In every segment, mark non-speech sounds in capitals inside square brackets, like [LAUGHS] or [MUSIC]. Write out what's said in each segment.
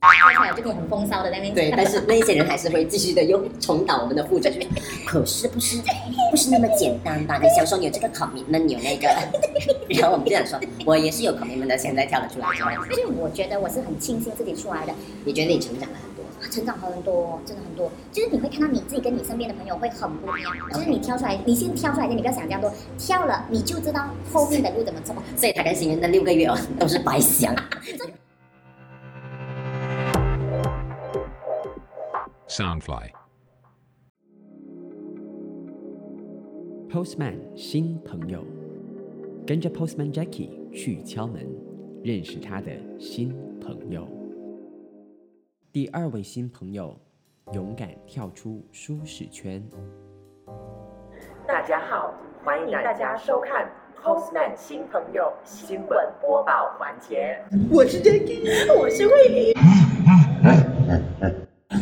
跳出来就可以很风骚的那边。对，但是那些人还是会继续的用重蹈我们的覆辙，就 [LAUGHS] 是可是不是不是那么简单吧？你小时候你有这个 commitment，有那个，然后我们就想说，我也是有 commitment 的，现在跳了出来这样。所以我觉得我是很庆幸自己出来的，你觉得你成长了很多？成长很多，真的很多。就是你会看到你自己跟你身边的朋友会很不一样。就是你跳出来，你先跳出来的，你不要想这样多，跳了你就知道后面的路怎么走。所以他跟新人的六个月哦都是白想。[LAUGHS] Soundfly. Postman 新朋友，跟着 Postman Jackie 去敲门，认识他的新朋友。第二位新朋友，勇敢跳出舒适圈。大家好，欢迎大家收看 Postman 新朋友新闻播报环节。我是 Jackie，我是慧玲。[LAUGHS]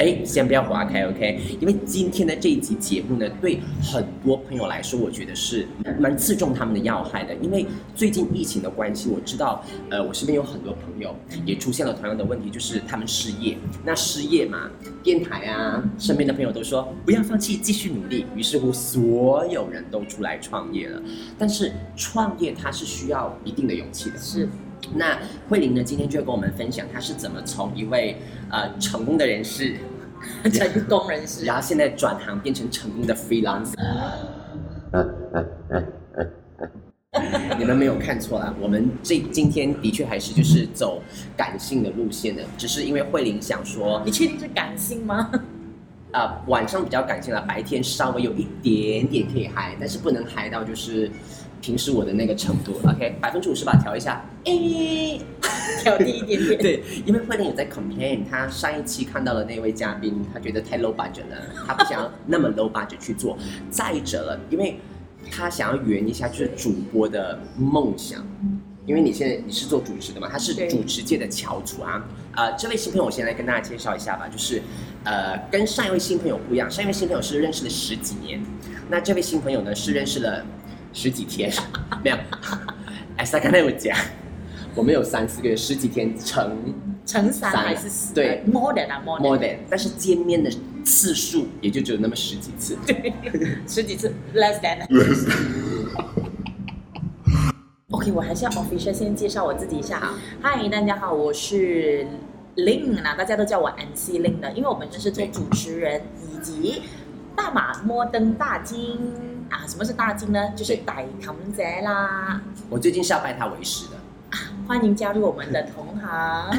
哎，先不要划开，OK？因为今天的这一集节目呢，对很多朋友来说，我觉得是蛮刺中他们的要害的。因为最近疫情的关系，我知道，呃，我身边有很多朋友也出现了同样的问题，就是他们失业。那失业嘛，电台啊，身边的朋友都说不要放弃，继续努力。于是乎，所有人都出来创业了。但是创业它是需要一定的勇气的，是。那慧玲呢？今天就要跟我们分享，她是怎么从一位呃成功的人士，[LAUGHS] 成功人士，然后现在转行变成成功的 freelancer。[LAUGHS] 你们没有看错啦，我们这今天的确还是就是走感性的路线的，只是因为慧玲想说，你确定是感性吗？[LAUGHS] 啊、晚上比较感性了，白天稍微有一点点可以嗨，但是不能嗨到就是平时我的那个程度。OK，百分之五十吧，调一下。诶，[LAUGHS] 调低一点点。对，因为慧玲有在 complain，她上一期看到了那位嘉宾，她觉得太 low budget 了，她不想要那么 low budget 去做。再者了，因为她想要圆一下就是主播的梦想。因为你现在你是做主持的嘛，他是主持界的翘楚啊。呃，这位新朋友我先来跟大家介绍一下吧，就是呃，跟上一位新朋友不一样，上一位新朋友是认识了十几年，那这位新朋友呢是认识了十几天，没有，哎，萨刚才有讲，我们有三四个月，十几天乘乘三三还是四？对，more than 啊 more more than，than，但是见面的次数也就只有那么十几次。对十几次 less than。[LAUGHS] OK，我还是要 official 先介绍我自己一下。嗨，大家好，我是 Ling 啊，大家都叫我 MC Ling 的，因为我本身是做主持人以及大马摩登大金啊。什么是大金呢？就是歹冚姐啦。我最近是要拜他为师的。欢迎加入我们的同行。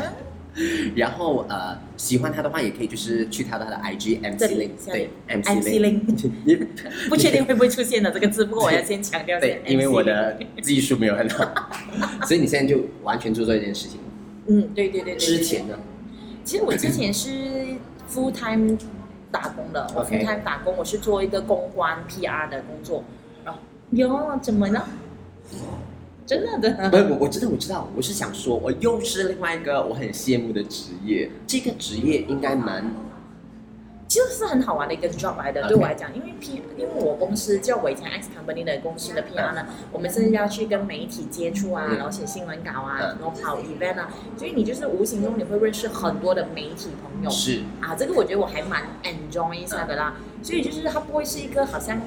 [LAUGHS] 然后呃，喜欢他的话，也可以就是去他的他的 IG MC Link，对 MC Ling [LAUGHS] 不确定会不会出现的这个字，不过我要先强调对，因为我的技术没有很好，[LAUGHS] 所以你现在就完全做这件事情。嗯，对对对。之前呢，其实我之前是 full time 打工的，我 full time 打工，我是做一个公关 PR 的工作。然后哟，怎么了？真的的，不是，我我知道我知道，我是想说，我又是另外一个我很羡慕的职业，这个职业应该蛮其实是很好玩的一个 job 来的。对我来讲，因为 P，因为我公司叫我以前 X company 的公司的 PR 呢，我们是要去跟媒体接触啊，嗯然后写新闻稿啊，嗯然后跑 event 啊，所以你就是无形中你会认识很多的媒体朋友。是啊，这个我觉得我还蛮 enjoy 一下的啦。所以就是它不会是一个好像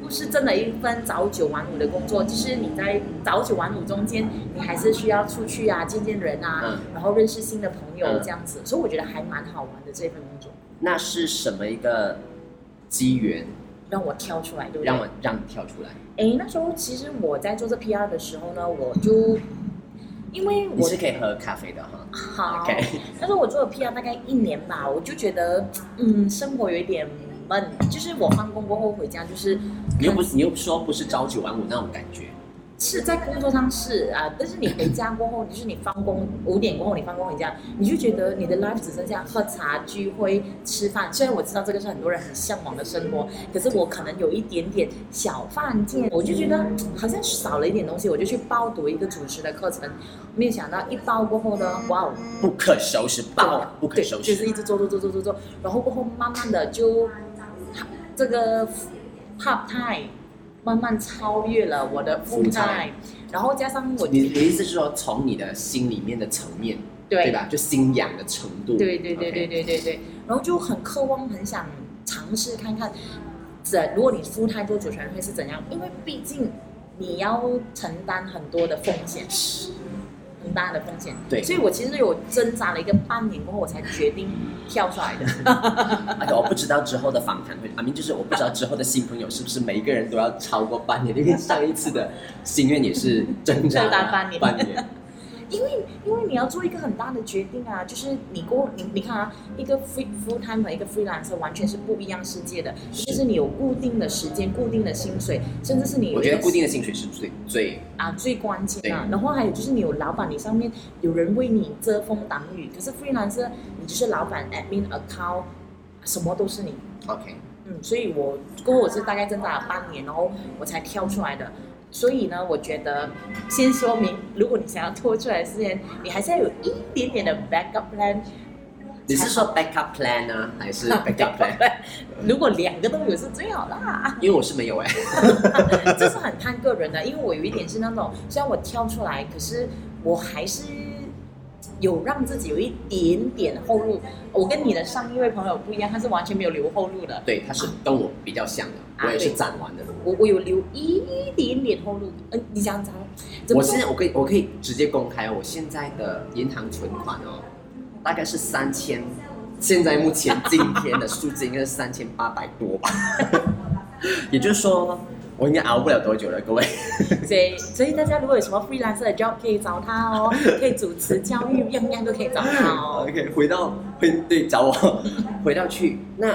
不是真的一份早九晚五的工作，就是你在早九晚五中间，你还是需要出去啊，见见人啊，嗯然后认识新的朋友嗯这样子。所以我觉得还蛮好玩的这份工作，那是什么一个机缘让我跳出来，对不对？让我让你跳出来？哎，那时候其实我在做这 PR 的时候呢，我就因为你我是可以喝咖啡的哈。好 OK 那时候我做了 PR 大概一年吧，我就觉得嗯，生活有一点闷，就是我放工过后回家就是你又不是你又说不是朝九晚五那种感觉，是在工作上是啊，但是你回家过后，就是你放工五点过后，你放工回家，你就觉得你的 life 只剩下喝茶、聚会、吃饭。虽然我知道这个是很多人很向往的生活，可是我可能有一点点小犯贱，我就觉得嗯好像少了一点东西，我就去报读一个主持的课程。没有想到一报过后呢，哇哦，不可收拾，爆不可收拾。就是一直做做做做做做，然后过后慢慢的就这个 part time 慢慢超越了我的 Full time，time 然后加上我你你的意思是说，从你的心里面的层面对。吧？就信仰的程度，对对对对对对对，然后就很渴望，很想尝试看看，这如果你负太做主持人会是怎样？因为毕竟你要承担很多的风险，很大的风险。对所以我其实有挣扎了一个半年过后，我才决定跳出来的。[LAUGHS] 而且我不知道之后的访谈会，阿，明就是我不知道之后的新朋友是不是每一个人都要超过半年，因为上一次的心愿也是挣扎挣扎半年半年。因为因为你要做一个很大的决定啊，就是你过你你看啊，一个 free full time 和一个 freelancer 完全是不一样世界的，就是你有固定的时间、固定的薪水，甚至是你我觉得固定的薪水是最最啊最关键啊。然后还有就是你有老板，你上面有人为你遮风挡雨，可是 freelancer 你就是老板 admin account 什么都是你。OK。嗯，所以我过后我是大概挣扎了半年，然后我才跳出来的。所以呢，我觉得先说明，如果你想要拖出来时间，你还是要有一点点的 backup plan。你是说 backup plan 呢，还是 backup plan？如果两个都有是最好啦。因为我是没有哎、[LAUGHS] 这是很看个人的，因为我有一点是那种，虽然我跳出来，可是我还是有让自己有一点点后路。我跟你的上一位朋友不一样，他是完全没有留后路的。对，他是跟我比较像的，啊我也是对攒完的。我我有留一点点后路。嗯、你想讲？怎我么说现在我可以我可以直接公开哦，我现在的银行存款哦，大概是三千，现在目前 [LAUGHS] 今天的数字应该是三千八百多吧，[LAUGHS] 也就是说我应该熬不了多久了，各位。[LAUGHS] 所以所以大家如果有什么 freelancer 的 job 可以找他哦，[LAUGHS] 可以主持教育，样样都可以找他哦。[LAUGHS] OK，回到回对找我，回到去，那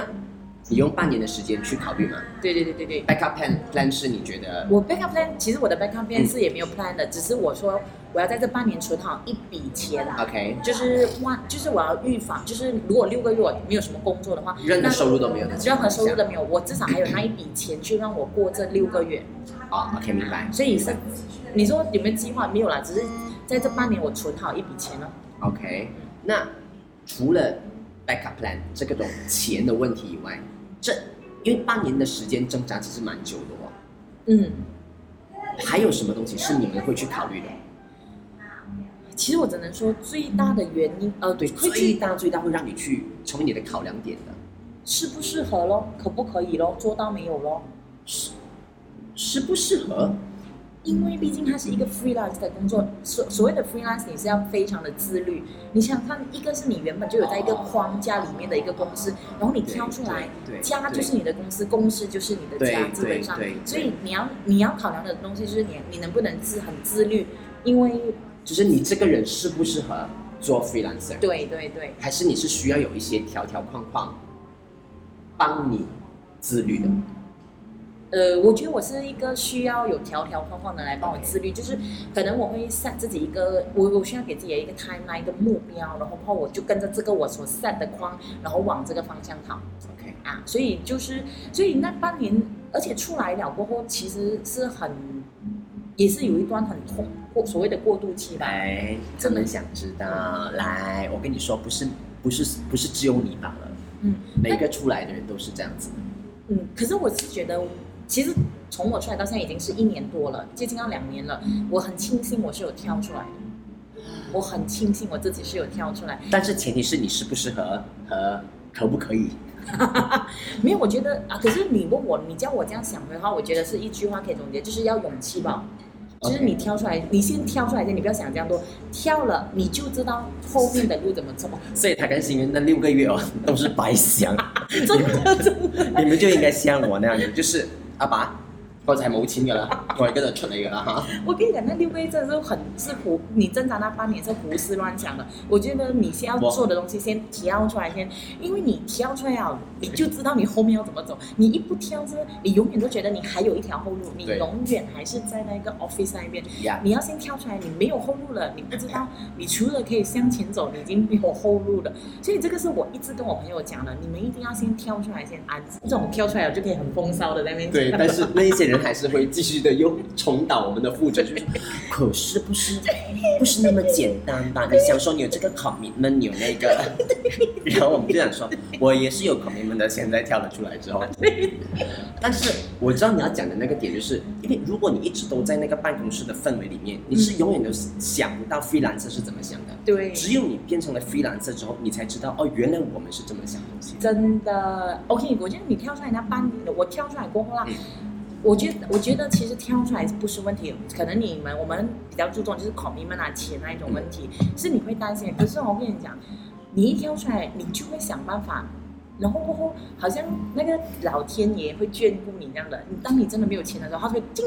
你用半年的时间去考虑吗对对对对对。？Backup plan plan 是你觉得我 backup plan 其实我的 backup 嗯 plan 是也没有 plan 的，只是我说我要在这半年存好一笔钱啦。OK，就是万，就是我要预防，就是如果六个月我没有什么工作的话，任何收入都没有任何收入都没有，我至少还有那一笔钱去让我过这六个月。啊，OK 明白。所以是，你说有没有计划？没有啦，只是在这半年我存好一笔钱了。OK，那除了 backup plan 这个种钱的问题以外，这因为半年的时间挣扎其实蛮久的哦，嗯，还有什么东西是你们会去考虑的？其实我只能说最大的原因，呃，对，最大最大会让你去成为你的考量点的，适不适合咯，可不可以咯，做到没有咯？适不适合？因为毕竟它是一个 freelance 的工作，所所谓的 freelance 你是要非常的自律。你想想看，一个是你原本就有在一个框架里面的一个公司，然后你挑出来，家就是你的公司，公司就是你的家，对基本上。所以你要你要考量的东西就是你你能不能自很自律，因为就是你这个人适不适合做 freelancer？对对对，还是你是需要有一些条条框框帮你自律的？呃，我觉得我是一个需要有条条框框的来帮我自律，就是可能我会 set 自己一个，我我需要给自己一个 timeline 一个目标，然后后我就跟着这个我所 set 的框，然后往这个方向跑 OK，啊。所以就是，所以那半年，而且出来了过后，其实是很，也是有一段很痛过所谓的过渡期吧。来，真的想知道。来，我跟你说，不是不是不是只有你罢了，嗯，每个出来的人都是这样子。嗯，可是我是觉得，其实从我出来到现在已经是一年多了，接近要两年了。我很庆幸我是有跳出来的，我很庆幸我自己是有跳出来。但是前提是你适不适合和可不可以。[LAUGHS] 没有，我觉得啊，可是你问我，你叫我这样想的话，我觉得是一句话可以总结，就是要勇气吧。就是你跳出来，你先跳出来先，你不要想这样多，跳了你就知道后面的路怎么走。所以他跟新人那六个月哦都是白想，[LAUGHS] 真的真的。[LAUGHS] 你们就应该像我那樣嘅，就是阿爸，我就係冇錢噶啦，[LAUGHS] 我係跟住出嚟噶啦嚇。我跟你讲，那六个月真的是很是胡，你挣扎那半年是胡思乱想的。我觉得你先要做的东西，先挑出来先，因为你挑出来了，你就知道你后面要怎么走。你一不挑是，你永远都觉得你还有一条后路，你永远还是在那个 office 那边。呀，你要先挑出来，你没有后路了，你不知道，你除了可以向前走，你已经没有后路了。所以这个是我一直跟我朋友讲的，你们一定要先挑出来，先啊，这种挑出来了就可以很风骚的在那边讲。對，但是那一些人还是会继续的又重蹈我们的覆辙，就是可是不是不是那么简单吧？你想说你有这个 commitment，你有那个，[LAUGHS] 然后我们就想说，我也是有 commitment 的，现在跳了出来之后，但是我知道你要讲的那个点，就是因为如果你一直都在那个办公室的氛围里面，你是永远都想不到 freelancer 是怎么想的。对，只有你变成了 freelancer 之后，你才知道哦，原来我们是这么想东西。真的，OK，我觉得你跳出来那半年的，我跳出来过后啦，嗯我觉得我觉得其实挑出来不是问题，可能你们我们比较注重就是 commitment 啊钱那一种问题，是你会担心。可是我跟你讲，你一挑出来，你就会想办法。然后过后，好像那个老天爷会眷顾你那样的。你当你真的没有钱的时候，他会叮，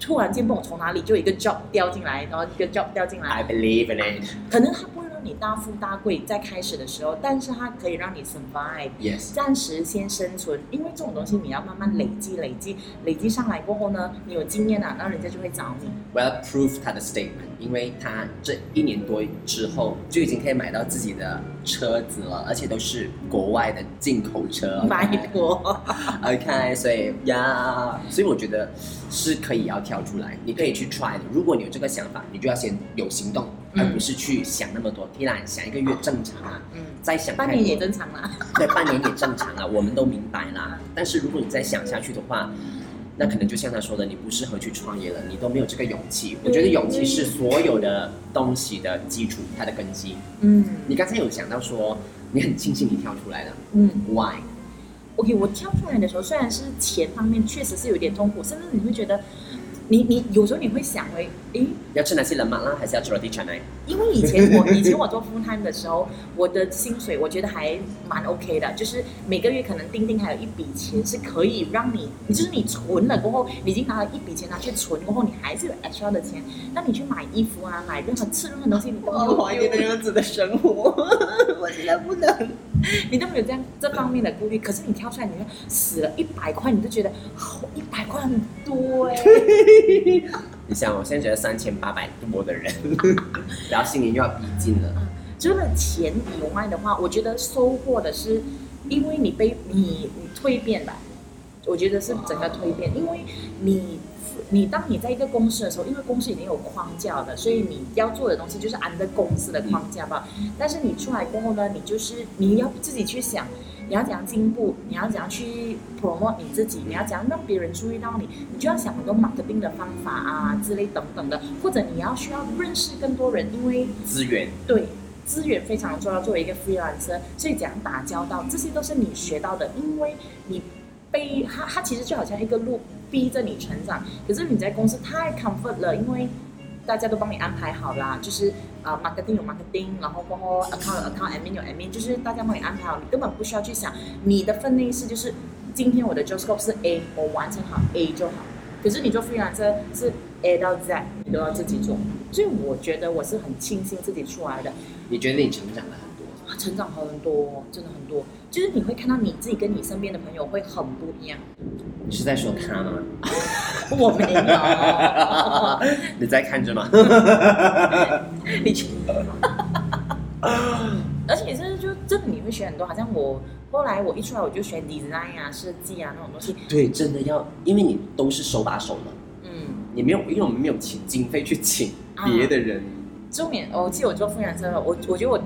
突然间不懂从哪里就一个 job 掉进来，然后一个 job 掉进来，I believe in it. 可能他不你大富大贵在开始的时候，但是它可以让你 survive，Yes. 暂时先生存。因为这种东西你要慢慢累积、累积、累积上来过后呢，你有经验啊，那人家就会找你。我要 prove 他的 statement，因为他这一年多之后就已经可以买到自己的车子了，而且都是国外的进口车。拜 [LAUGHS] 托，OK，所以呀所以我觉得是可以要跳出来，你可以去 try 的。如果你有这个想法，你就要先有行动，嗯而不是去想那么多。依然想一个月正常啊，嗯，再想半年也正常啦。对，半年也正常啊，我们都明白啦。但是如果你再想下去的话，那可能就像他说的，你不适合去创业了，你都没有这个勇气。我觉得勇气是所有的东西的基础，它的根基。嗯你刚才有想到说，你很庆幸你跳出来了嗯，Why？，OK，我跳出来的时候，虽然是钱方面确实是有点痛苦，甚至你会觉得，你你有时候你会想回，诶，要吃哪些人马啦，还是要吃 roti canai？因为以前我以前我做 full time 的时候，我的薪水我觉得还蛮 OK 的，就是每个月可能钉钉还有一笔钱是可以让你，你就是你存了过后，你已经拿了一笔钱拿去存过后，你还是有 extra 的钱，那你去买衣服啊，买任何吃任何东西，你都没有 [LAUGHS] 样子的生活，[LAUGHS] 我现在不能。你都没有这样这方面的顾虑。可是你跳出来，你看死了一百块，你就觉得好一很多哎、[LAUGHS] 你想，我现在觉得三千八百多的人，[LAUGHS] 然后新年又要逼近了，除了钱以外的话，我觉得收获的是，因为你被你你蜕变吧，我觉得是整个蜕变，因为你你当你在一个公司的时候，因为公司已经有框架了，所以你要做的东西就是按照公司的框架吧。但是你出来过后呢，你就是你要自己去想。你要怎样进步？你要怎样去 promote 你自己？你要怎样让别人注意到你？你就要想很多 marketing 的方法啊之类等等的，或者你要需要认识更多人，因为资源对，资源非常重要。作为一个 freelancer，所以怎样打交道，这些都是你学到的。因为你被他，他其实就好像一个路逼着你成长。可是你在公司太 comfort 了，因为大家都帮你安排好啦，就是啊、呃 marketing 有 marketing，然后过后 account 有 account admin 有 admin，就是大家帮你安排好，你根本不需要去想你的分内事就是今天我的 job scope 是 A，我完成好 A 就好。可是你做 freelancer 是 A 到 Z，你都要自己做，所以我觉得我是很庆幸自己出来的，你觉得你成长了很多？啊成长很多，真的很多。就是你会看到你自己跟你身边的朋友会很不一样。你是在说他吗？[LAUGHS] 我没有，[LAUGHS] [LAUGHS] 你在看着吗？你去。而且是就真的你会学很多，好像我后来我一出来我就学 design 啊、设计啊那种东西。对，真的要，因为你都是手把手的，嗯，你没有，因为我们没有请经费去请别的人。重点我记得我做副养车，我我觉得我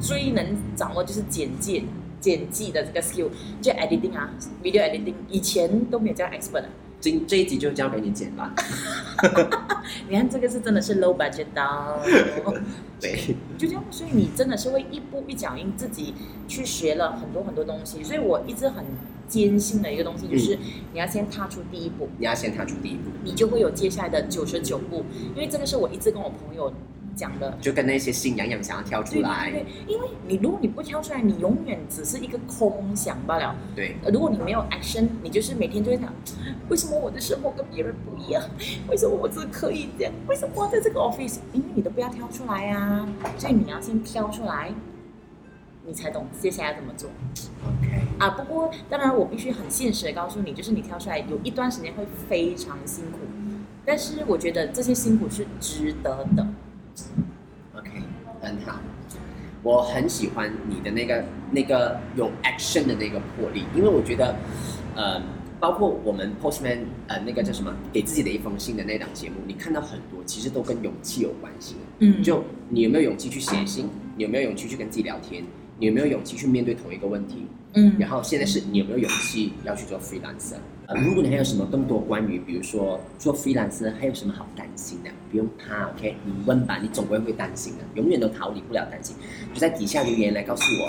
最能掌握就是简介、剪辑的这个 skill，就 editing 啊，video editing，以前都没有这样 expert 的。今这一集就交给你剪吧。[LAUGHS] 你看这个是真的是 low budget 的，[LAUGHS] 对，就这样，所以你真的是会一步一脚印自己去学了很多很多东西，所以我一直很坚信的一个东西就是你要先踏出第一步，你要先踏出第一步，你就会有接下来的九十九步，因为这个是我一直跟我朋友讲的。就跟那些心痒痒想要跳出来对，对，因为你如果你不跳出来，你永远只是一个空想罢了。对，呃如果你没有 action，你就是每天就会想，为什么我的生活跟别人不一样？为什么我只可以这样？为什么我在这个 office？因为你都不要跳出来啊，所以你要先跳出来，你才懂接下来怎么做 OK，啊。不过当然，我必须很现实的告诉你，就是你跳出来有一段时间会非常辛苦，但是我觉得这些辛苦是值得的。OK，很好。我很喜欢你的那个那个有 action 的那个魄力，因为我觉得，呃，包括我们 Postman 呃那个叫什么，给自己的一封信的那档节目，你看到很多其实都跟勇气有关系。嗯就你有没有勇气去写信？你有没有勇气去跟自己聊天？你有没有勇气去面对同一个问题？嗯然后现在是你有没有勇气要去做 freelancer？呃，如果你还有什么更多关于，比如说做 freelancer 还有什么好担心的，不用怕，OK？你问吧，你总归会担心的，永远都逃离不了担心。就在底下留言来告诉我，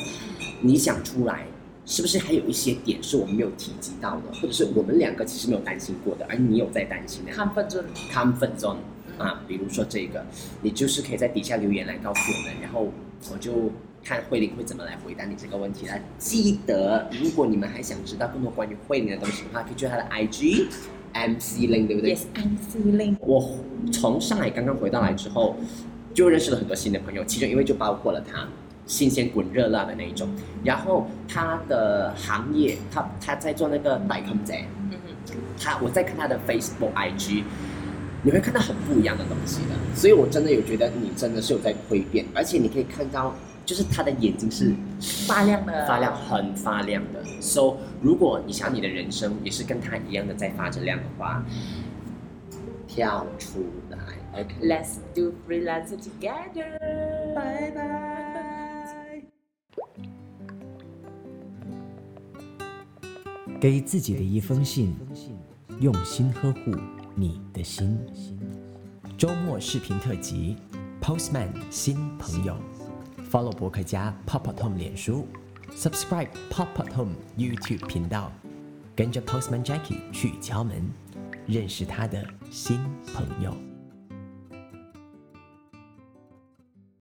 你想出来是不是还有一些点是我们没有提及到的，或者是我们两个其实没有担心过的，而你有在担心的。，comfort zone，comfort zone 啊，比如说这个，你就是可以在底下留言来告诉我们，然后我就看慧玲会怎么来回答你这个问题啦。记得，如果你们还想知道更多关于慧玲的东西的话，可以去她的 IG MC Ling，对不对 Yes，I'm feeling。我从上海刚刚回到来之后，就认识了很多新的朋友，其中一位就包括了他，新鲜滚热辣的那一种。然后他的行业，他他在做那个代坑仔，嗯他我在看他的 Facebook、IG，你会看到很不一样的东西的。所以我真的有觉得你真的是有在蜕变，而且你可以看到，就是他的眼睛是发亮的，发亮，很发亮的。So，如果你想你的人生也是跟他一样的在发着亮的话，跳出来，OK。Let's do freelancer together。拜拜。给自己的一封信，用心呵护你的心。周末视频特辑，Postman 新朋友，follow 博客家 Pop Pop Home 脸书，subscribe Pop Pop Home YouTube 频道，跟着 Postman Jackie 去敲门，认识他的新朋友。